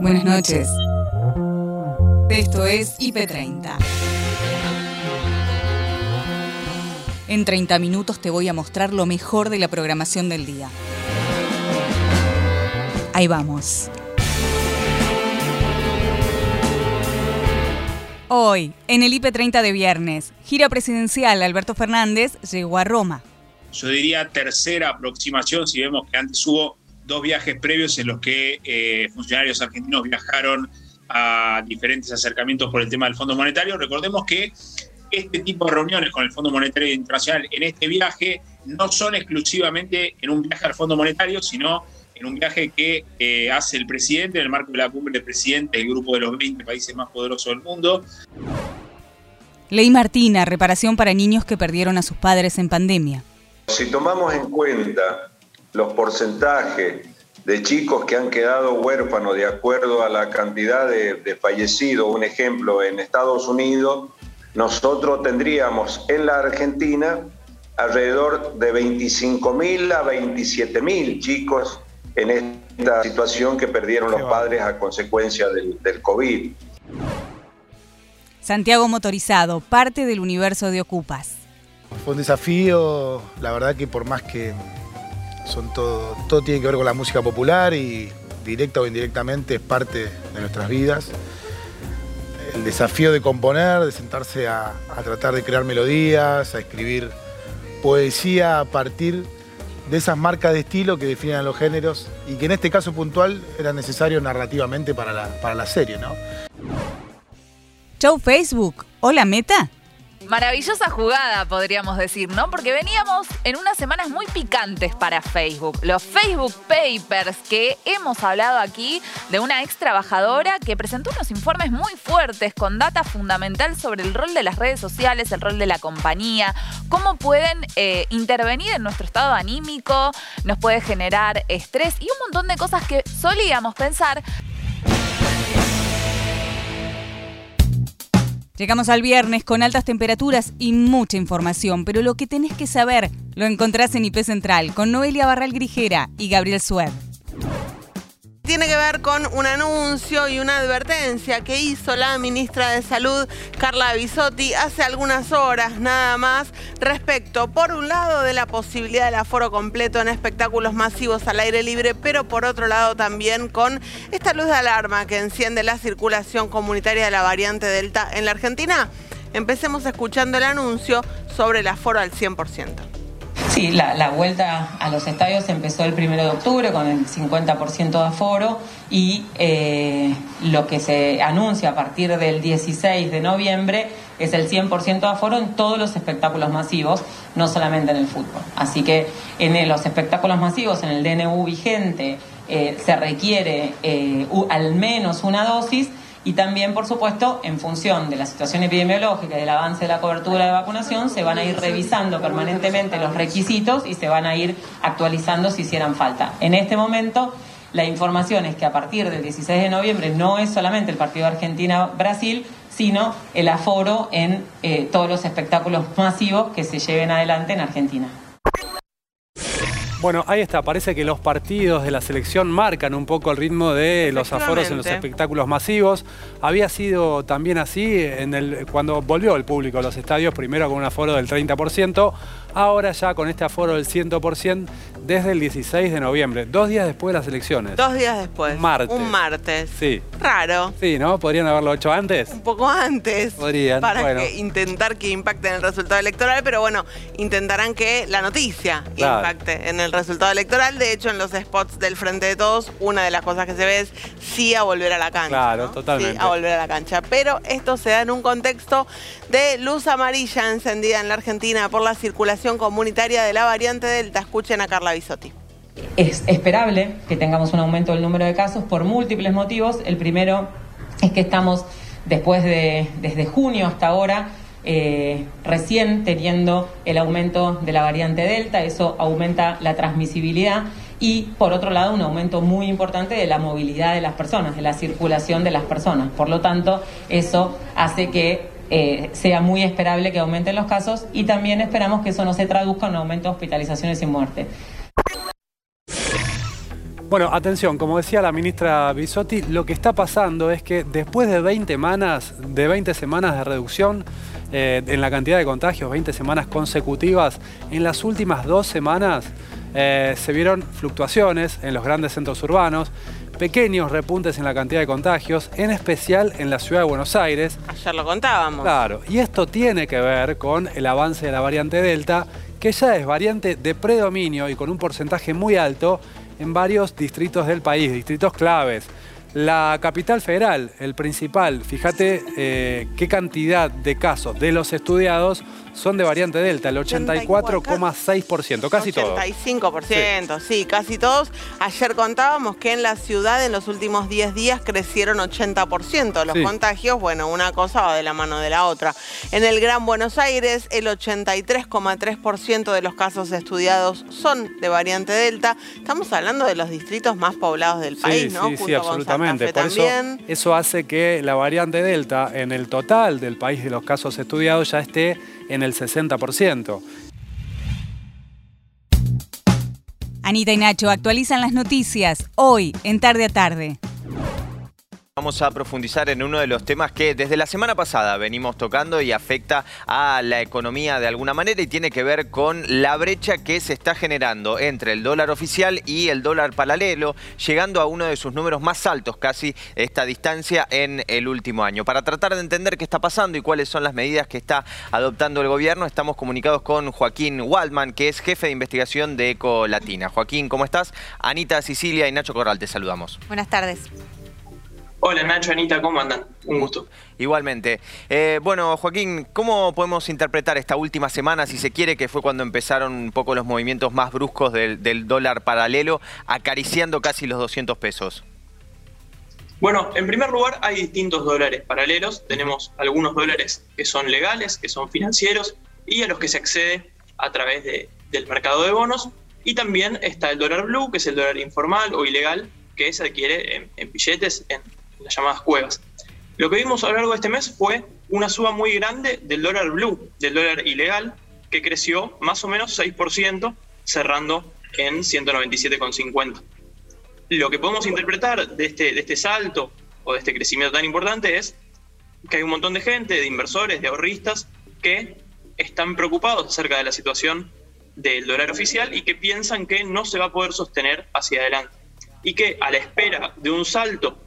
Buenas noches. Esto es IP30. En 30 minutos te voy a mostrar lo mejor de la programación del día. Ahí vamos. Hoy, en el IP30 de viernes, gira presidencial Alberto Fernández llegó a Roma. Yo diría tercera aproximación si vemos que antes hubo dos viajes previos en los que eh, funcionarios argentinos viajaron a diferentes acercamientos por el tema del Fondo Monetario. Recordemos que este tipo de reuniones con el Fondo Monetario Internacional en este viaje no son exclusivamente en un viaje al Fondo Monetario, sino en un viaje que eh, hace el presidente en el marco de la cumbre de presidentes del grupo de los 20 países más poderosos del mundo. Ley Martina, reparación para niños que perdieron a sus padres en pandemia. Si tomamos en cuenta los porcentajes de chicos que han quedado huérfanos de acuerdo a la cantidad de, fallecidos, un ejemplo, en Estados Unidos, nosotros tendríamos en la Argentina alrededor de 25.000 a 27.000 chicos en esta situación que perdieron los padres a consecuencia del, del COVID. Santiago Motorizado, parte del universo de Ocupas. Fue un desafío, la verdad que por más que son todo, todo tiene que ver con la música popular y directa o indirectamente es parte de nuestras vidas. El desafío de componer, de sentarse a, a tratar de crear melodías, a escribir poesía a partir de esas marcas de estilo que definen a los géneros y que en este caso puntual era necesario narrativamente para la, para la serie, ¿no? Chau Facebook, hola Meta. Maravillosa jugada, podríamos decir, ¿no? Porque veníamos en unas semanas muy picantes para Facebook. Los Facebook Papers, que hemos hablado aquí de una ex trabajadora que presentó unos informes muy fuertes con data fundamental sobre el rol de las redes sociales, el rol de la compañía, cómo pueden eh, intervenir en nuestro estado anímico, nos puede generar estrés y un montón de cosas que solíamos pensar, Llegamos al viernes con altas temperaturas y mucha información, pero lo que tenés que saber lo encontrás en IP Central con Noelia Barral Grijera y Gabriel Sued tiene que ver con un anuncio y una advertencia que hizo la ministra de Salud, Carla Bisotti, hace algunas horas nada más, respecto, por un lado, de la posibilidad del aforo completo en espectáculos masivos al aire libre, pero por otro lado también con esta luz de alarma que enciende la circulación comunitaria de la variante Delta en la Argentina. Empecemos escuchando el anuncio sobre el aforo al 100%. Sí, la, vuelta a los estadios empezó el 1 de octubre con el 50% de aforo y eh, lo que se anuncia a partir del 16 de noviembre es el 100% de aforo en todos los espectáculos masivos, no solamente en el fútbol. Así que en los espectáculos masivos, en el DNU vigente, eh, se requiere eh, al menos una dosis y también, por supuesto, en función de la situación epidemiológica y del avance de la cobertura de vacunación, se van a ir revisando permanentemente los requisitos y se van a ir actualizando si hicieran falta. En este momento, la información es que a partir del 16 de noviembre no es solamente el partido Argentina-Brasil, sino el aforo en eh, todos los espectáculos masivos que se lleven adelante en Argentina. Bueno, ahí está, parece que los partidos de la selección marcan un poco el ritmo de los aforos en los espectáculos masivos. Había sido también así en el, cuando volvió el público a los estadios, primero con un aforo del 30%, ahora ya con este aforo del 100% desde el 16 de noviembre, dos días después de las elecciones. Dos días después. Un martes. Un martes. Sí. Raro. Sí, ¿no? ¿Podrían haberlo hecho antes? Un poco antes. Podrían. Para intentar que impacte en el resultado electoral, pero bueno, intentarán que la noticia impacte en el resultado electoral. De hecho, en los spots del Frente de Todos, una de las cosas que se ve es sí a volver a la cancha. Claro, totalmente. Sí, a volver a la cancha. Pero esto se da en un contexto de luz amarilla encendida en la Argentina por la circulación comunitaria de la variante Delta. Escuchen a Carla Bisotti. Es esperable que tengamos un aumento del número de casos por múltiples motivos. El primero es que estamos después de, desde junio hasta ahora, eh, recién teniendo el aumento de la variante Delta, eso aumenta la transmisibilidad y por otro lado un aumento muy importante de la movilidad de las personas, de la circulación de las personas. Por lo tanto, eso hace que eh, sea muy esperable que aumenten los casos y también esperamos que eso no se traduzca en un aumento de hospitalizaciones y muerte. Bueno, atención, como decía la ministra Bisotti, lo que está pasando es que después de 20 semanas de, 20 semanas de reducción eh, en la cantidad de contagios, 20 semanas consecutivas, en las últimas dos semanas eh, se vieron fluctuaciones en los grandes centros urbanos, pequeños repuntes en la cantidad de contagios, en especial en la ciudad de Buenos Aires. Ayer lo contábamos. Claro, y esto tiene que ver con el avance de la variante Delta, que ya es variante de predominio y con un porcentaje muy alto en varios distritos del país, distritos claves. La capital federal, el principal, fíjate eh, qué cantidad de casos de los estudiados son de variante Delta, el 84,6%, casi todos. 85%, sí. casi todos. Ayer contábamos que en la ciudad en los últimos 10 días crecieron 80% los contagios. Bueno, una cosa va de la mano de la otra. En el Gran Buenos Aires, el 83,3% de los casos estudiados son de variante Delta. Estamos hablando de los distritos más poblados del país, ¿no? Sí, sí, absolutamente. Por eso, eso hace que la variante Delta en el total del país de los casos estudiados ya esté en el 60%. Anita y Nacho actualizan las noticias hoy en tarde a tarde. Vamos a profundizar en uno de los temas que desde la semana pasada venimos tocando y afecta a la economía de alguna manera y tiene que ver con la brecha que se está generando entre el dólar oficial y el dólar paralelo, llegando a uno de sus números más altos casi esta distancia en el último año. Para tratar de entender qué está pasando y cuáles son las medidas que está adoptando el gobierno, estamos comunicados con Joaquín Waldman, que es jefe de investigación de Eco Latina. Joaquín, ¿cómo estás? Anita, Sicilia y Nacho Corral, te saludamos. Buenas tardes. Hola Nacho, Anita, ¿cómo andan? Un gusto. Igualmente. Eh, bueno, Joaquín, ¿cómo podemos interpretar esta última semana, si se quiere, que fue cuando empezaron un poco los movimientos más bruscos del, dólar paralelo, acariciando casi los 200 pesos? Bueno, en primer lugar hay distintos dólares paralelos. Tenemos algunos dólares que son legales, que son financieros, y a los que se accede a través del mercado de bonos. Y también está el dólar blue, que es el dólar informal o ilegal, que se adquiere en, en billetes, en las llamadas cuevas. Lo que vimos a lo largo de este mes fue una suba muy grande del dólar blue, del dólar ilegal, que creció más o menos 6%, cerrando en 197,50. Lo que podemos interpretar de este, de este salto o de este crecimiento tan importante es que hay un montón de gente, de inversores, de ahorristas, que están preocupados acerca de la situación del dólar oficial y que piensan que no se va a poder sostener hacia adelante. Y que a la espera de un salto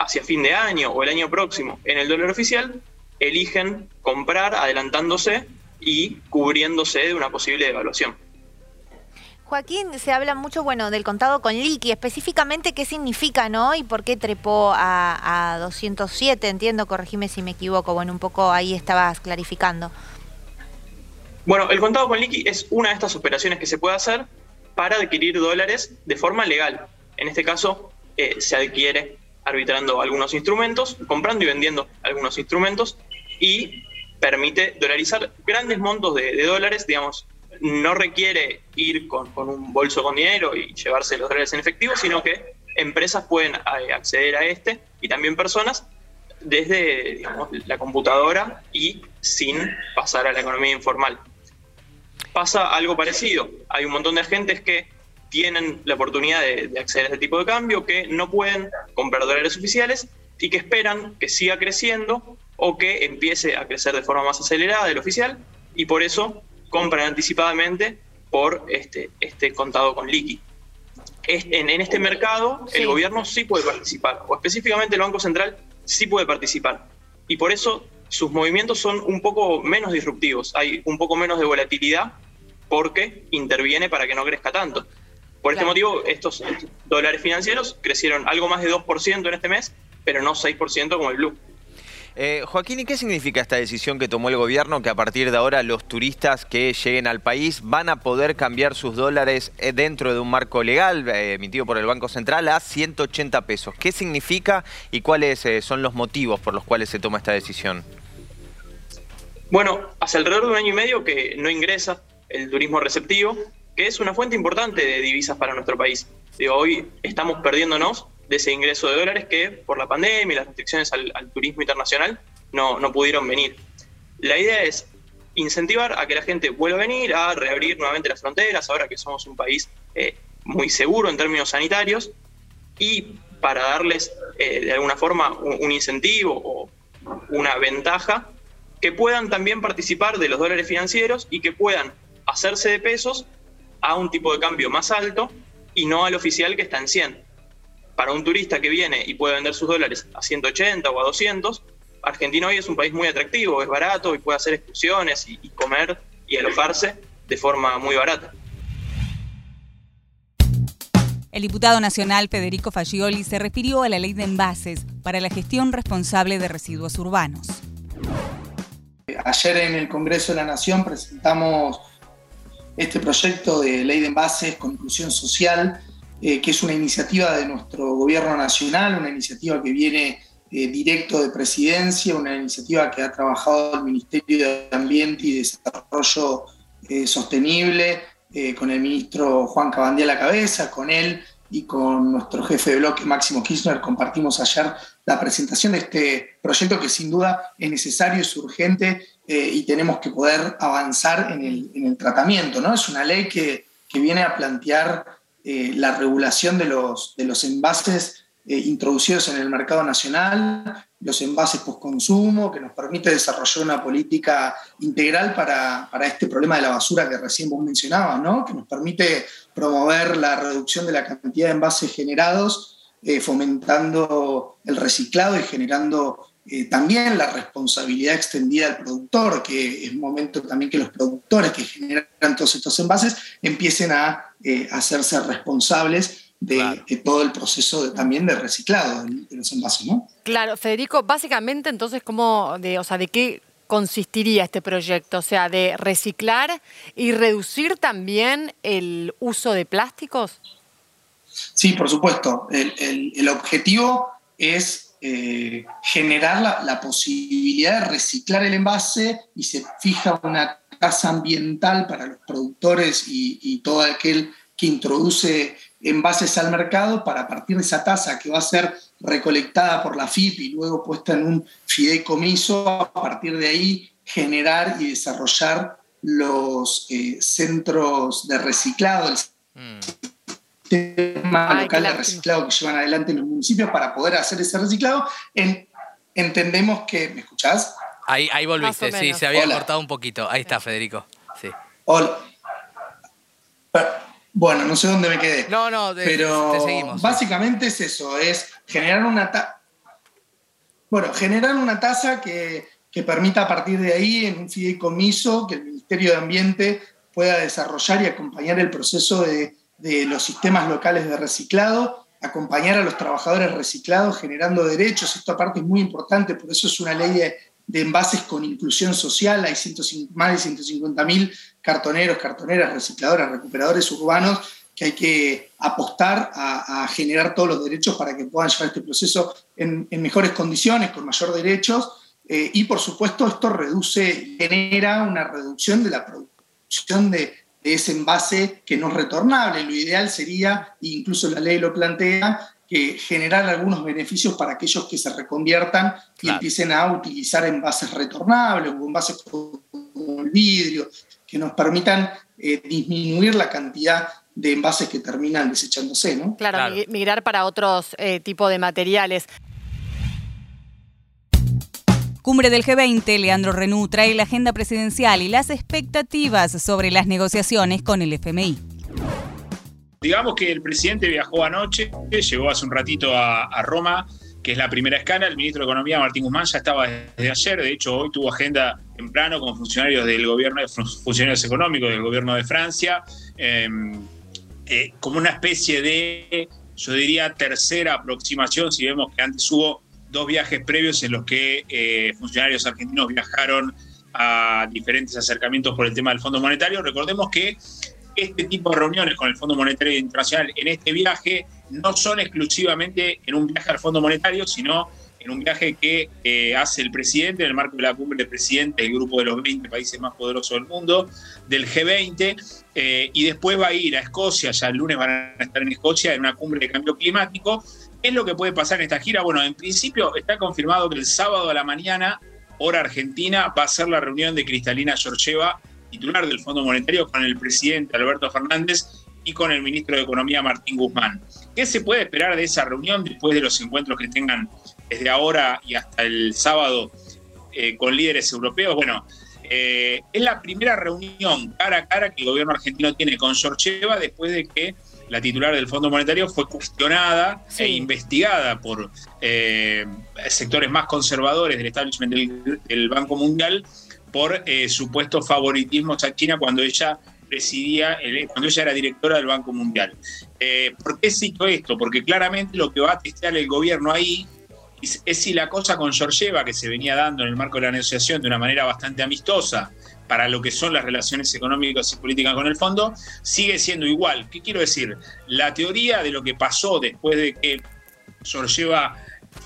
hacia fin de año o el año próximo en el dólar oficial, eligen comprar adelantándose y cubriéndose de una posible devaluación. Joaquín, se habla mucho, bueno, del contado con liqui, específicamente qué significa, ¿no? Y por qué trepó a, 207, entiendo, corregime si me equivoco, bueno, un poco ahí estabas clarificando. Bueno, el contado con liqui es una de estas operaciones que se puede hacer para adquirir dólares de forma legal. En este caso, eh, se adquiere arbitrando algunos instrumentos, comprando y vendiendo algunos instrumentos y permite dolarizar grandes montos de, dólares, digamos, no requiere ir con, un bolso con dinero y llevarse los dólares en efectivo, sino que empresas pueden eh, acceder a este y también personas desde la computadora y sin pasar a la economía informal. Pasa algo parecido. Hay un montón de agentes que tienen la oportunidad de, acceder a este tipo de cambio, que no pueden comprar dólares oficiales y que esperan que siga creciendo o que empiece a crecer de forma más acelerada del oficial y por eso compran anticipadamente por este, este contado con liqui. En, en este mercado el gobierno sí puede participar, o específicamente el Banco Central sí puede participar. Y por eso sus movimientos son un poco menos disruptivos, hay un poco menos de volatilidad porque interviene para que no crezca tanto. Por este motivo, estos dólares financieros crecieron algo más de 2% en este mes, pero no 6% como el Blue. Eh, Joaquín, ¿y qué significa esta decisión que tomó el gobierno que a partir de ahora los turistas que lleguen al país van a poder cambiar sus dólares eh, dentro de un marco legal eh, emitido por el Banco Central a 180 pesos? ¿Qué significa y cuáles son los motivos por los cuales se toma esta decisión? Bueno, hace alrededor de un año y medio que no ingresa el turismo receptivo que es una fuente importante de divisas para nuestro país. hoy estamos perdiéndonos de ese ingreso de dólares que por la pandemia y las restricciones al, turismo internacional no, no, pudieron venir. La idea es incentivar a que la gente vuelva a venir, a reabrir nuevamente las fronteras, ahora que somos un país eh, muy seguro en términos sanitarios y para darles eh, de alguna forma un, incentivo o una ventaja, que puedan también participar de los dólares financieros y que puedan hacerse de pesos a un tipo de cambio más alto y no al oficial que está en 100. Para un turista que viene y puede vender sus dólares a 180 o a 200, Argentina hoy es un país muy atractivo, es barato y puede hacer excursiones y, y comer y alojarse de forma muy barata. El diputado nacional Federico Fagioli se refirió a la ley de envases para la gestión responsable de residuos urbanos. Ayer en el Congreso de la Nación presentamos este proyecto de ley de envases con inclusión social, eh, que es una iniciativa de nuestro gobierno nacional, una iniciativa que viene eh, directo de presidencia, una iniciativa que ha trabajado el Ministerio de Ambiente y Desarrollo eh, Sostenible, con el ministro Juan Cabandía a la cabeza, con él y con nuestro jefe de bloque Máximo Kirchner. Compartimos ayer la presentación de este proyecto que sin duda es necesario, es urgente eh, y tenemos que poder avanzar en el, tratamiento. ¿no? Es una ley que, viene a plantear eh, la regulación de los, de los envases introducidos en el mercado nacional, los envases post-consumo, que nos permite desarrollar una política integral para, este problema de la basura que recién vos mencionabas, ¿no? que nos permite promover la reducción de la cantidad de envases generados, eh, fomentando el reciclado y generando eh, también la responsabilidad extendida al productor, que es momento también que los productores que generan todos estos envases empiecen a eh, hacerse responsables de, todo el proceso también de reciclado de, los envases, ¿no? Claro, Federico, básicamente entonces, ¿cómo, de, o sea, de qué consistiría este proyecto? O sea, de reciclar y reducir también el uso de plásticos. Sí, por supuesto. El, objetivo es eh, generar la, posibilidad de reciclar el envase y se fija una tasa ambiental para los productores y, todo aquel que introduce envases al mercado para partir de esa tasa que va a ser recolectada por la FIP y luego puesta en un fideicomiso, a partir de ahí generar y desarrollar los eh, centros de reciclado, el sistema local de reciclado que llevan adelante los municipios para poder hacer ese reciclado. entendemos que, ¿me escuchás? Ahí, ahí volviste, sí, se había cortado un poquito. Ahí está, Federico. Sí. Hola. Bueno, no sé dónde me quedé. No, no, pero básicamente es eso, es generar una tasa. Bueno, generar una tasa que, permita a partir de ahí, en un fideicomiso, que el Ministerio de Ambiente pueda desarrollar y acompañar el proceso de, los sistemas locales de reciclado, acompañar a los trabajadores reciclados generando derechos. Esto aparte es muy importante, por eso es una ley de, de envases con inclusión social. Hay más de 150.000 cartoneros, cartoneras, recicladoras, recuperadores urbanos que hay que apostar a, generar todos los derechos para que puedan llevar este proceso en, mejores condiciones, con mayor derechos. Eh, y por supuesto esto reduce, genera una reducción de la producción de, ese envase que no es retornable. Lo ideal sería, e incluso la ley lo plantea, que generar algunos beneficios para aquellos que se reconviertan y empiecen a utilizar envases retornables o envases como el vidrio, que nos permitan eh, disminuir la cantidad de envases que terminan desechándose, ¿no? Claro, migrar para otros eh, tipos de materiales. Cumbre del G20, Leandro Renú trae la agenda presidencial y las expectativas sobre las negociaciones con el FMI. Digamos que el presidente viajó anoche, llegó hace un ratito a Roma que es la primera escala. El ministro de Economía, Martín Guzmán, ya estaba desde ayer. De hecho, hoy tuvo agenda temprano con funcionarios del gobierno, funcionarios económicos del gobierno de Francia, em, eh, como una especie de, yo diría, tercera aproximación, si vemos que antes hubo dos viajes previos en los que eh, funcionarios argentinos viajaron a diferentes acercamientos por el tema del Fondo Monetario. Recordemos que este tipo de reuniones con el Fondo Monetario Internacional en este viaje no son exclusivamente en un viaje al Fondo Monetario, sino en un viaje que eh, hace el presidente en el marco de la cumbre de presidentes del grupo de los 20 países más poderosos del mundo, del G20, eh, y después va a ir a Escocia, ya el lunes van a estar en Escocia en una cumbre de cambio climático. ¿Qué es lo que puede pasar en esta gira? Bueno, en principio está confirmado que el sábado a la mañana, hora argentina, va a ser la reunión de Cristalina Georgieva, titular del Fondo Monetario, con el presidente Alberto Fernández y con el ministro de Economía Martín Guzmán. ¿Qué se puede esperar de esa reunión después de los encuentros que tengan desde ahora y hasta el sábado eh, con líderes europeos? Bueno, eh, es la primera reunión cara a cara que el gobierno argentino tiene con Sorcheva después de que la titular del Fondo Monetario fue cuestionada e investigada por eh, sectores más conservadores del establishment del, Banco Mundial por supuestos favoritismos a China cuando ella presidía, cuando ella era directora del Banco Mundial. ¿Por qué cito esto? Porque claramente lo que va a testear el gobierno ahí es si la cosa con Georgieva, que se venía dando en el marco de la negociación de una manera bastante amistosa para lo que son las relaciones económicas y políticas con el fondo, sigue siendo igual. ¿Qué quiero decir? La teoría de lo que pasó después de que Georgieva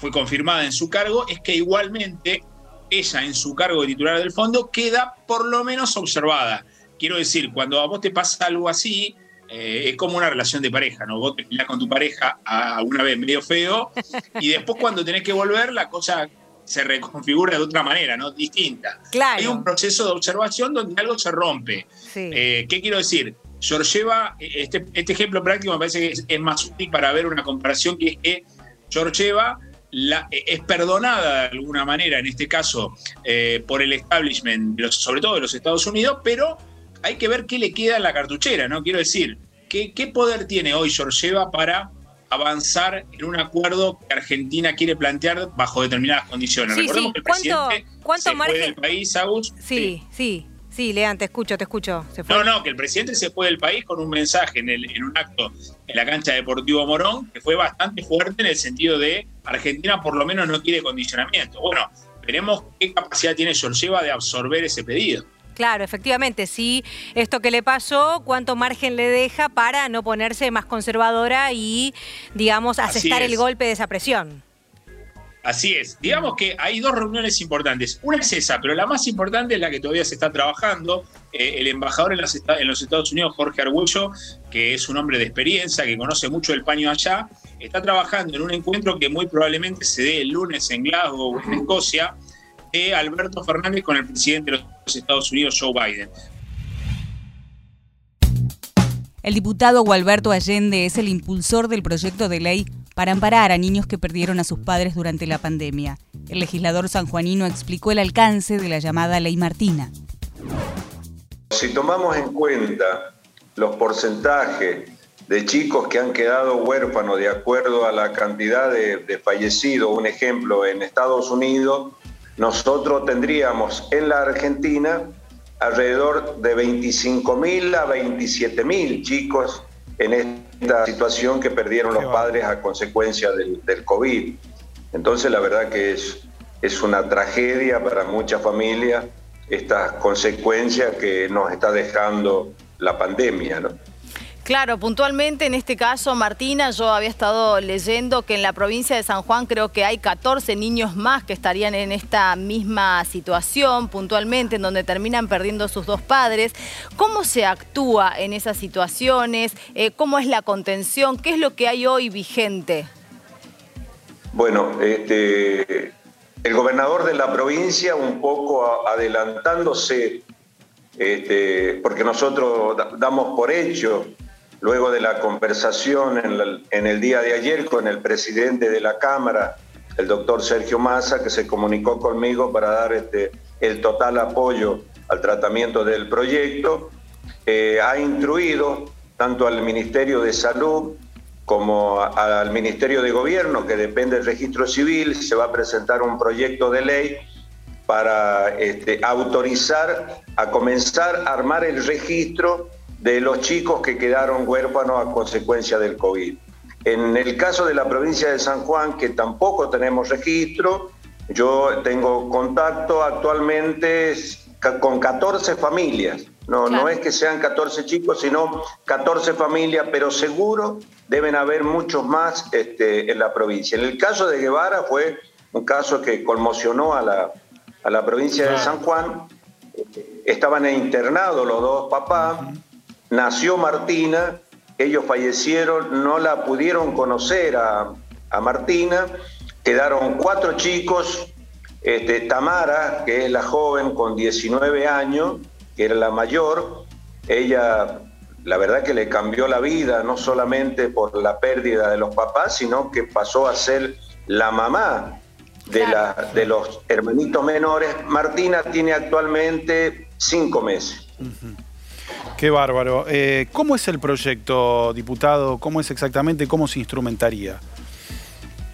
fue confirmada en su cargo es que igualmente ella en su cargo de titular del fondo queda por lo menos observada. Quiero decir, cuando a vos te pasa algo así, eh, es como una relación de pareja, ¿no? Vos te con tu pareja a una vez medio feo y después cuando tenés que volver la cosa se reconfigura de otra manera, ¿no? Distinta. Claro. Hay un proceso de observación donde algo se rompe. Eh, ¿Qué quiero decir? Georgieva, este, este ejemplo práctico me parece que es, más útil para ver una comparación que es que Georgieva la, es perdonada de alguna manera, en este caso, eh, por el establishment, sobre todo de los Estados Unidos, pero hay que ver qué le queda en la cartuchera, ¿no? Quiero decir, ¿qué, qué poder tiene hoy Georgieva para avanzar en un acuerdo que Argentina quiere plantear bajo determinadas condiciones? Recordemos que el presidente ¿Cuánto, se margen? del país, Agus. Sí, sí. sí. Lean, te escucho, te escucho. No, no, que el presidente se fue del país con un mensaje en, el, en un acto en la cancha Deportivo Morón que fue bastante fuerte en el sentido de Argentina por lo menos no quiere condicionamiento. Bueno, veremos qué capacidad tiene Georgieva de absorber ese pedido. Claro, efectivamente, sí, esto que le pasó, cuánto margen le deja para no ponerse más conservadora y, digamos, asestar el golpe de esa presión. Así es. Digamos que hay dos reuniones importantes. Una es esa, pero la más importante es la que todavía se está trabajando. Eh, el embajador en, en, los Estados Unidos, Jorge Arguello, que es un hombre de experiencia, que conoce mucho el paño allá, está trabajando en un encuentro que muy probablemente se dé el lunes en Glasgow, en Escocia, de Alberto Fernández con el presidente de los Estados Unidos, Joe Biden. El diputado Gualberto Allende es el impulsor del proyecto de ley para amparar a niños que perdieron a sus padres durante la pandemia. El legislador sanjuanino explicó el alcance de la llamada Ley Martina. Si tomamos en cuenta los porcentajes de chicos que han quedado huérfanos de acuerdo a la cantidad de, de fallecidos, un ejemplo en Estados Unidos, nosotros tendríamos en la Argentina alrededor de 25.000 a 27.000 chicos en esta situación que perdieron los padres a consecuencia del, COVID. Entonces la verdad que es, es una tragedia para muchas familias estas consecuencias que nos está dejando la pandemia. ¿no? Claro, puntualmente en este caso, Martina, yo había estado leyendo que en la provincia de San Juan creo que hay 14 niños más que estarían en esta misma situación, puntualmente, en donde terminan perdiendo sus dos padres. ¿Cómo se actúa en esas situaciones? Eh, ¿Cómo es la contención? ¿Qué es lo que hay hoy vigente? Bueno, este, el gobernador de la provincia, un poco adelantándose, este, porque nosotros damos por hecho luego de la conversación en, el día de ayer con el presidente de la Cámara, el doctor Sergio Massa, que se comunicó conmigo para dar este, el total apoyo al tratamiento del proyecto, eh, ha instruido tanto al Ministerio de Salud como al Ministerio de Gobierno, que depende del registro civil, se va a presentar un proyecto de ley para este, autorizar a comenzar a armar el registro de los chicos que quedaron huérfanos a consecuencia del COVID. En el caso de la provincia de San Juan, que tampoco tenemos registro, yo tengo contacto actualmente con 14 familias. No, no es que sean 14 chicos, sino 14 familias, pero seguro deben haber muchos más este, en la provincia. En el caso de Guevara fue un caso que conmocionó a la, a la provincia de San Juan. Estaban internados los dos papás, nació Martina, ellos fallecieron, no la pudieron conocer a, Martina, quedaron cuatro chicos, este, Tamara, que es la joven con 19 años, que era la mayor, ella la verdad que le cambió la vida, no solamente por la pérdida de los papás, sino que pasó a ser la mamá de, la, de los hermanitos menores. Martina tiene actualmente cinco meses. Qué bárbaro. Eh, ¿Cómo es el proyecto, diputado? ¿Cómo es exactamente? ¿Cómo se instrumentaría?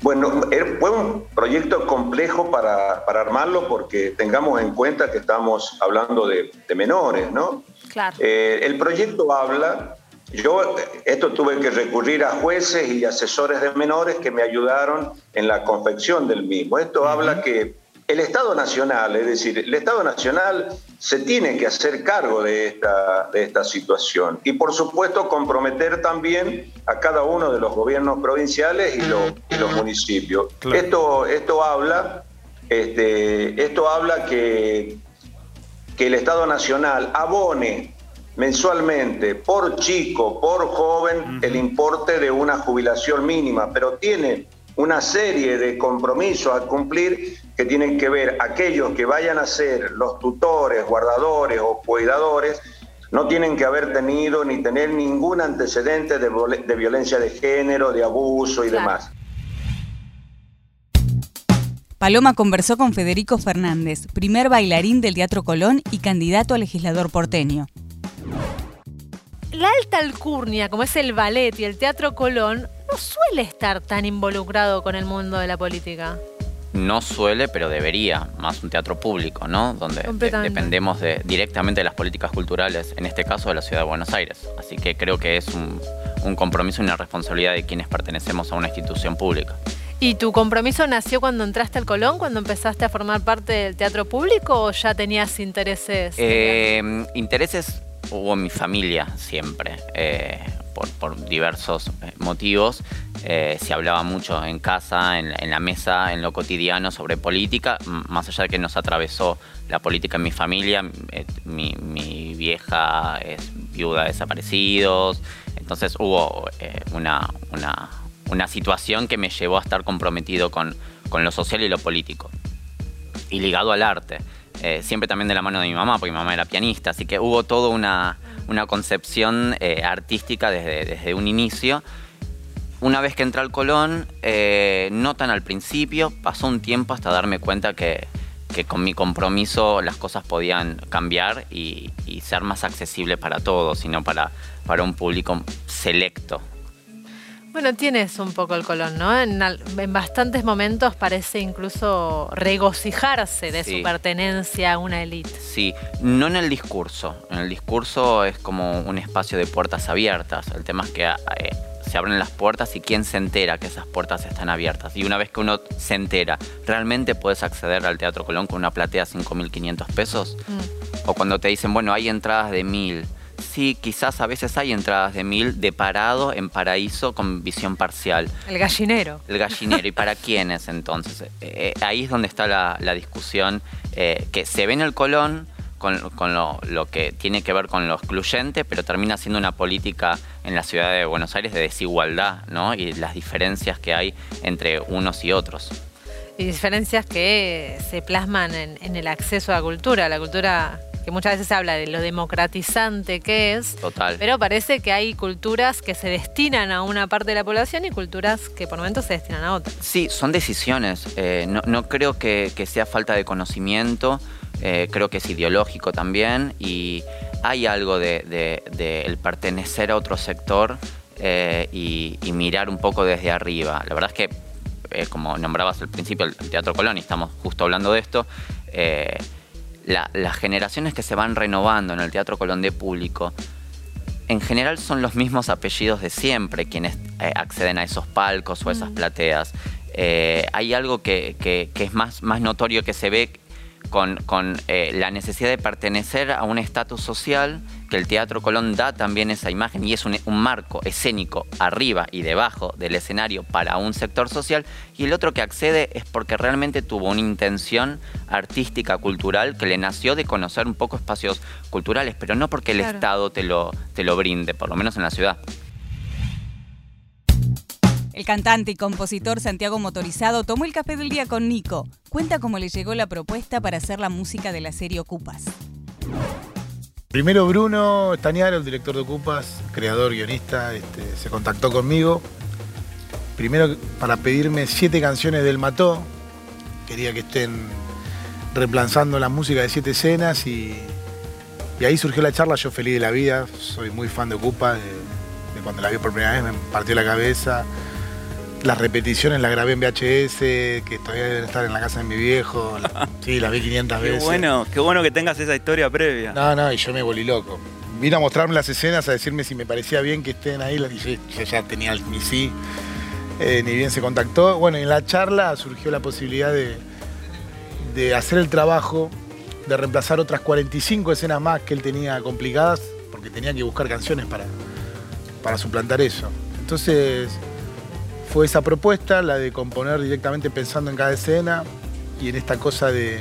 Bueno, fue un proyecto complejo para, armarlo porque tengamos en cuenta que estamos hablando de, menores, ¿no? Claro. Eh, el proyecto habla, yo esto tuve que recurrir a jueces y asesores de menores que me ayudaron en la confección del mismo. Esto habla que el Estado Nacional, es decir, el Estado Nacional se tiene que hacer cargo de esta, de esta situación y por supuesto comprometer también a cada uno de los gobiernos provinciales y los, los municipios. Esto, esto habla, este, esto habla que, que el Estado Nacional abone mensualmente por chico, por joven, el importe de una jubilación mínima, pero tiene una serie de compromisos a cumplir que tienen que ver aquellos que vayan a ser los tutores, guardadores o cuidadores, no tienen que haber tenido ni tener ningún antecedente de, violencia de género, de abuso y demás. Paloma conversó con Federico Fernández, primer bailarín del Teatro Colón y candidato a legislador porteño. La alta alcurnia, como es el ballet y el Teatro Colón, no suele estar tan involucrado con el mundo de la política. No suele, pero debería, más un teatro público, ¿no? Donde dependemos de, directamente de las políticas culturales, en este caso de la ciudad de Buenos Aires. Así que creo que es un, un compromiso y una responsabilidad de quienes pertenecemos a una institución pública. ¿Y tu compromiso nació cuando entraste al Colón, cuando empezaste a formar parte del teatro público o ya tenías intereses? Eh, intereses hubo en mi familia siempre. Eh, por, diversos eh, motivos. Eh, se hablaba mucho en casa, en, la mesa, en lo cotidiano sobre política, más allá de que nos atravesó la política en mi familia. Eh, mi, vieja es viuda de desaparecidos, entonces hubo una, una, situación que me llevó a estar comprometido con, con lo social y lo político, y ligado al arte. Siempre también de la mano de mi mamá, porque mi mamá era pianista, así que hubo toda una, una concepción eh, artística desde, desde, un inicio. Una vez que entré al Colón, eh, no tan al principio, pasó un tiempo hasta darme cuenta que, con mi compromiso las cosas podían cambiar y, ser más accesible para todos, sino para, para un público selecto. Bueno, tienes un poco el Colón, ¿no? En, bastantes momentos parece incluso regocijarse de su pertenencia a una élite. Sí, no en el discurso. En el discurso es como un espacio de puertas abiertas. El tema es que eh, se abren las puertas y quién se entera que esas puertas están abiertas. Y una vez que uno se entera, ¿realmente puedes acceder al Teatro Colón con una platea 5.500 pesos? Mm. O cuando te dicen, bueno, hay entradas de 1.000 sí, quizás a veces hay entradas de mil de parado en paraíso con visión parcial. El gallinero. El gallinero. ¿Y para quiénes entonces? Eh, eh, ahí es donde está la, discusión eh, que se ve en el Colón con, lo, que tiene que ver con lo excluyente, pero termina siendo una política en la ciudad de Buenos Aires de desigualdad, ¿no? Y las diferencias que hay entre unos y otros. Y diferencias que se plasman en, en el acceso a la cultura. La cultura que muchas veces se habla de lo democratizante que es. Total. Pero parece que hay culturas que se destinan a una parte de la población y culturas que por momentos se destinan a otra. Sí, son decisiones. Eh, no, creo que, sea falta de conocimiento, eh, creo que es ideológico también y hay algo de, el pertenecer a otro sector eh, y, mirar un poco desde arriba. La verdad es que, como nombrabas al principio, el Teatro Colón, y estamos justo hablando de esto, las generaciones que se van renovando en el Teatro Colón de Público, en general son los mismos apellidos de siempre quienes eh, acceden a esos palcos o esas mm. plateas. Eh, hay algo que, es más, más notorio que se ve con, eh, la necesidad de pertenecer a un estatus social que el Teatro Colón da también esa imagen y es un, marco escénico arriba y debajo del escenario para un sector social y el otro que accede es porque realmente tuvo una intención artística, cultural que le nació de conocer un poco espacios culturales, pero no porque el Estado te lo, te lo brinde, por lo menos en la ciudad. El cantante y compositor Santiago Motorizado tomó el café del día con Nico. Cuenta cómo le llegó la propuesta para hacer la música de la serie Ocupas. Primero Bruno Estañaro, el director de Ocupas, creador, guionista, este, se contactó conmigo. Primero para pedirme siete canciones del Mató. Quería que estén reemplazando la música de siete escenas y, ahí surgió la charla. Yo feliz de la vida, soy muy fan de Ocupas. De, cuando la vi por primera vez me partió la cabeza. Las repeticiones las grabé en VHS, que todavía deben estar en la casa de mi viejo. Sí, las vi 500 veces. Qué bueno, qué bueno que tengas esa historia previa. No, no, y yo me volví loco. Vino a mostrarme las escenas, a decirme si me parecía bien que estén ahí. Y yo, ya tenía mi sí, eh, ni bien se contactó. Bueno, en la charla surgió la posibilidad de, de hacer el trabajo, de reemplazar otras 45 escenas más que él tenía complicadas, porque tenía que buscar canciones para, para suplantar eso. Entonces fue esa propuesta, la de componer directamente pensando en cada escena y en esta cosa de,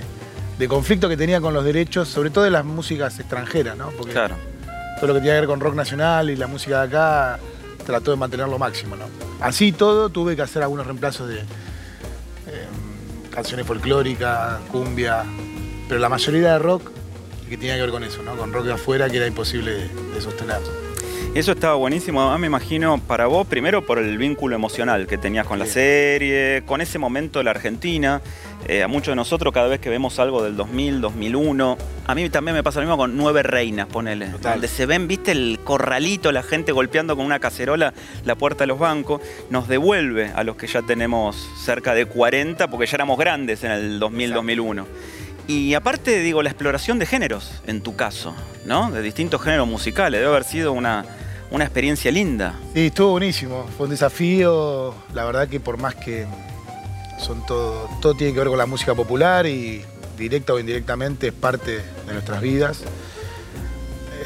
conflicto que tenía con los derechos, sobre todo de las músicas extranjeras, ¿no? Porque claro. todo lo que tenía que ver con rock nacional y la música de acá trató de mantenerlo máximo, ¿no? Así todo tuve que hacer algunos reemplazos de em, canciones folclóricas, cumbia, pero la mayoría de rock que tenía que ver con eso, ¿no? Con rock de afuera que era imposible de, de sostener. Eso estaba buenísimo. me imagino para vos, primero por el vínculo emocional que tenías con la serie, con ese momento de la Argentina. Eh, a muchos de nosotros, cada vez que vemos algo del 2000, 2001, a mí también me pasa lo mismo con Nueve Reinas, ponele. Donde se ven, viste, el corralito, la gente golpeando con una cacerola la puerta de los bancos, nos devuelve a los que ya tenemos cerca de 40, porque ya éramos grandes en el 2000, 2001. Y aparte, digo, la exploración de géneros, en tu caso, ¿no? De distintos géneros musicales. Debe haber sido una, una experiencia linda. Sí, estuvo buenísimo. Fue un desafío. La verdad que por más que son todo, todo tiene que ver con la música popular y directa o indirectamente es parte de nuestras vidas.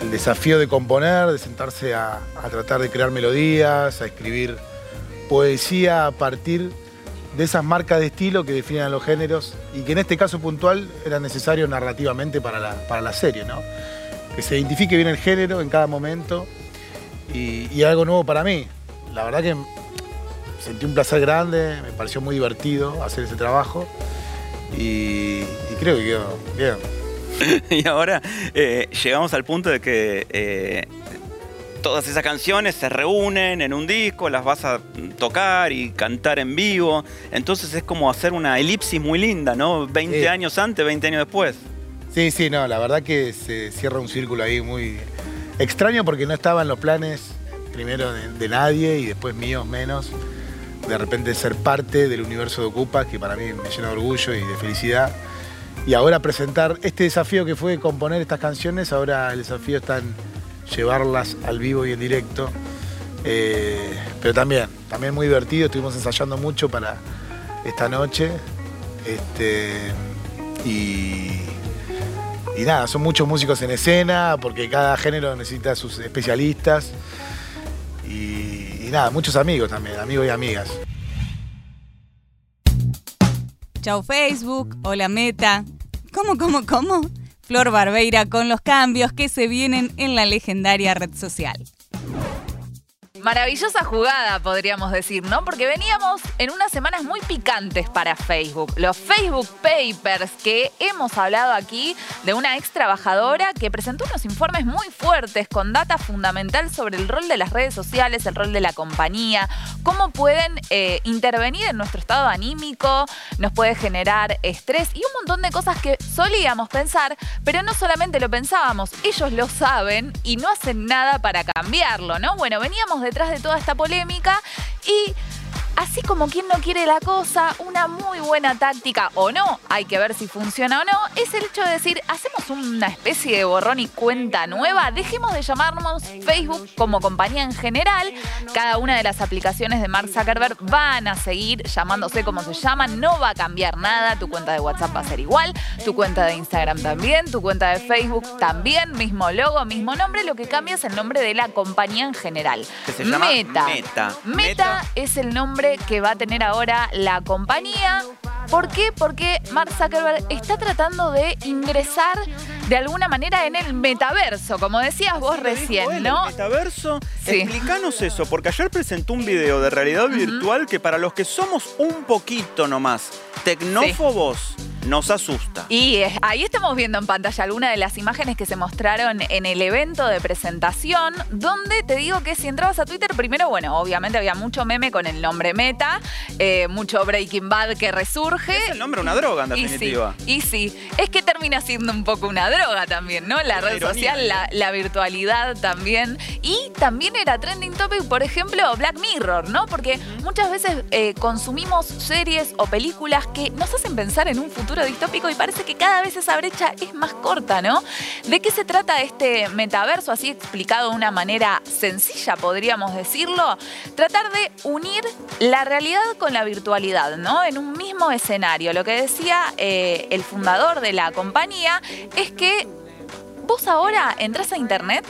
El desafío de componer, de sentarse a, a tratar de crear melodías, a escribir poesía a partir de esas marcas de estilo que definen a los géneros y que en este caso puntual era necesario narrativamente para la, para la serie, ¿no? Que se identifique bien el género en cada momento y, algo nuevo para mí. La verdad que sentí un placer grande, me pareció muy divertido hacer ese trabajo y, creo que quedó bien. y ahora eh, llegamos al punto de que eh, todas esas canciones se reúnen en un disco, las vas a tocar y cantar en vivo. Entonces es como hacer una elipsis muy linda, ¿no? 20 años antes, 20 años después. Sí, sí, no, la verdad que se cierra un círculo ahí muy extraño porque no estaba en los planes, primero de, nadie y después míos menos. De repente ser parte del universo de Ocupas, que para mí me llena de orgullo y de felicidad. Y ahora presentar este desafío que fue componer estas canciones, ahora el desafío está en llevarlas al vivo y en directo. Eh, pero también, también muy divertido, estuvimos ensayando mucho para esta noche. Este, y, nada, son muchos músicos en escena, porque cada género necesita sus especialistas. Y, y nada, muchos amigos también, amigos y amigas. Chao Facebook, hola Meta. ¿Cómo, cómo, cómo? Flor Barbeira con los cambios que se vienen en la legendaria red social. Maravillosa jugada, podríamos decir, ¿no? Porque veníamos en unas semanas muy picantes para Facebook. Los Facebook Papers, que hemos hablado aquí de una ex trabajadora que presentó unos informes muy fuertes con data fundamental sobre el rol de las redes sociales, el rol de la compañía, cómo pueden eh, intervenir en nuestro estado anímico, nos puede generar estrés y un montón de cosas que solíamos pensar, pero no solamente lo pensábamos, ellos lo saben y no hacen nada para cambiarlo, ¿no? Bueno, veníamos de detrás de toda esta polémica y así como quien no quiere la cosa, una muy buena táctica o no, hay que ver si funciona o no, es el hecho de decir, hacemos una especie de borrón y cuenta nueva, dejemos de llamarnos Facebook como compañía en general, cada una de las aplicaciones de Mark Zuckerberg van a seguir llamándose como se llaman, no va a cambiar nada, tu cuenta de WhatsApp va a ser igual, tu cuenta de Instagram también, tu cuenta de Facebook también, mismo logo, mismo nombre, lo que cambia es el nombre de la compañía en general. Meta. Meta. Meta es el nombre que va a tener ahora la compañía. ¿Por qué? Porque Mark Zuckerberg está tratando de ingresar de alguna manera en el metaverso, como decías vos recién, ¿no? ¿El metaverso? Explícanos eso, porque ayer presentó un video de realidad virtual que para los que somos un poquito nomás tecnófobos, nos asusta. Y ahí estamos viendo en pantalla algunas de las imágenes que se mostraron en el evento de presentación, donde te digo que si entrabas a Twitter, primero, bueno, obviamente había mucho meme con el nombre Meta, eh, mucho Breaking Bad que resurge. Es el nombre una droga, en definitiva. Y sí, es que termina siendo un poco una droga también, ¿no? La red social, la, virtualidad también. Y también era trending topic, por ejemplo, Black Mirror, ¿no? Porque muchas veces eh, consumimos series o películas que nos hacen pensar en un futuro distópico y parece que cada vez esa brecha es más corta, ¿no? ¿De qué se trata este metaverso, así explicado de una manera sencilla, podríamos decirlo? Tratar de unir la realidad con la virtualidad, ¿no? En un mismo escenario. Lo que decía eh, el fundador de la compañía es que vos ahora entras a internet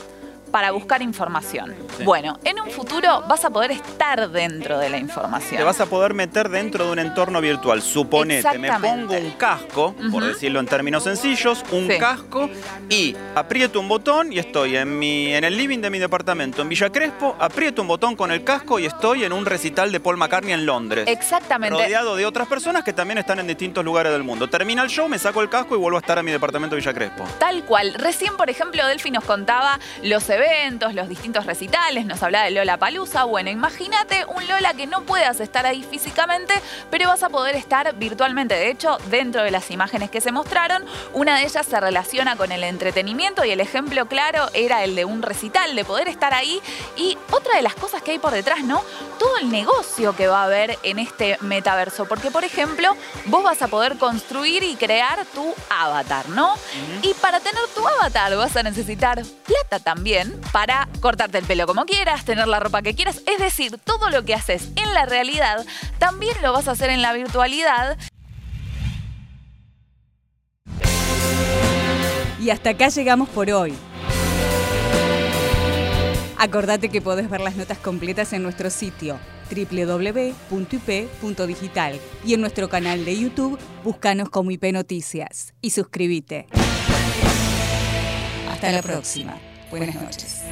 para buscar información. Bueno, en un futuro vas a poder estar dentro de la información. Te vas a poder meter dentro de un entorno virtual. Suponete, me pongo un casco, por decirlo en términos sencillos, un casco y aprieto un botón y estoy en, mi, en el living de mi departamento en Villa Crespo, aprieto un botón con el casco y estoy en un recital de Paul McCartney en Londres. Exactamente. Rodeado de otras personas que también están en distintos lugares del mundo. Termina el show, me saco el casco y vuelvo a estar en mi departamento de Villa Crespo. Tal cual. Recién, por ejemplo, Delphi nos contaba los eventos eventos, los distintos recitales, nos hablaba de Lola Palusa. Bueno, imagínate un Lola que no puedas estar ahí físicamente, pero vas a poder estar virtualmente. De hecho, dentro de las imágenes que se mostraron, una de ellas se relaciona con el entretenimiento y el ejemplo claro era el de un recital, de poder estar ahí. Y otra de las cosas que hay por detrás, ¿no? Todo el negocio que va a haber en este metaverso. Porque, por ejemplo, vos vas a poder construir y crear tu avatar, ¿no? Y para tener tu avatar vas a necesitar plata también para cortarte el pelo como quieras, tener la ropa que quieras. Es decir, todo lo que haces en la realidad, también lo vas a hacer en la virtualidad. Y hasta acá llegamos por hoy. Acordate que podés ver las notas completas en nuestro sitio www.ip.digital y en nuestro canal de YouTube búscanos como IP Noticias y suscríbete. Hasta la próxima. Buenas noches.